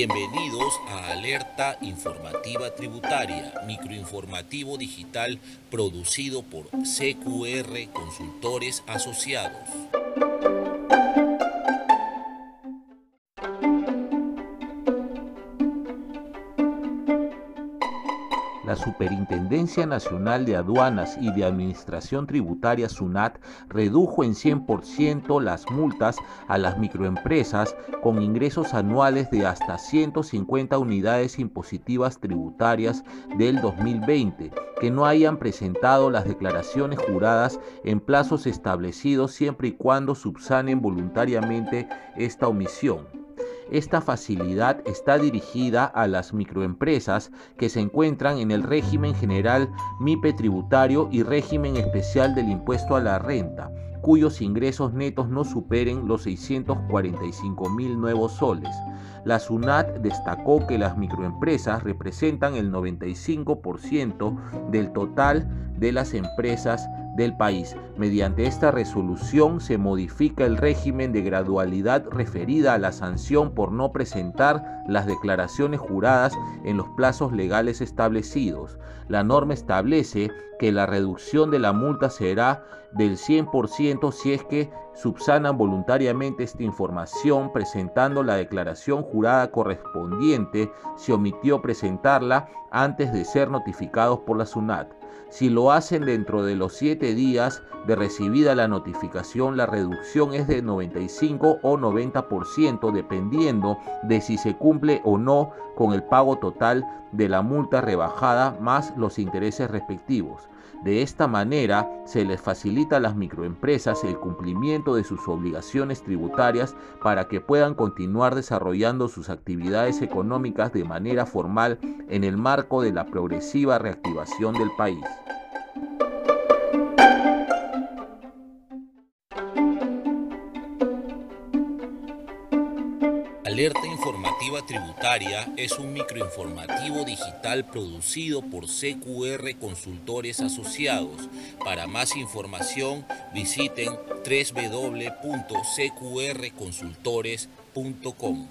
Bienvenidos a Alerta Informativa Tributaria, microinformativo digital producido por CQR Consultores Asociados. La Superintendencia Nacional de Aduanas y de Administración Tributaria SUNAT redujo en 100% las multas a las microempresas con ingresos anuales de hasta 150 unidades impositivas tributarias del 2020 que no hayan presentado las declaraciones juradas en plazos establecidos siempre y cuando subsanen voluntariamente esta omisión. Esta facilidad está dirigida a las microempresas que se encuentran en el régimen general MIPE tributario y régimen especial del impuesto a la renta, cuyos ingresos netos no superen los 645 mil nuevos soles. La SUNAT destacó que las microempresas representan el 95% del total de las empresas del país. Mediante esta resolución se modifica el régimen de gradualidad referida a la sanción por no presentar las declaraciones juradas en los plazos legales establecidos. La norma establece que la reducción de la multa será del 100% si es que subsanan voluntariamente esta información presentando la declaración jurada correspondiente si omitió presentarla antes de ser notificados por la SUNAT. Si lo hacen dentro de los 7 días de recibida la notificación, la reducción es de 95 o 90% dependiendo de si se cumple o no con el pago total de la multa rebajada más los intereses respectivos. De esta manera se les facilita a las microempresas el cumplimiento de sus obligaciones tributarias para que puedan continuar desarrollando sus actividades económicas de manera formal en el marco de la progresiva reactivación del país. Alerta Informativa Tributaria es un microinformativo digital producido por CQR Consultores Asociados. Para más información visiten www.cqrconsultores.com.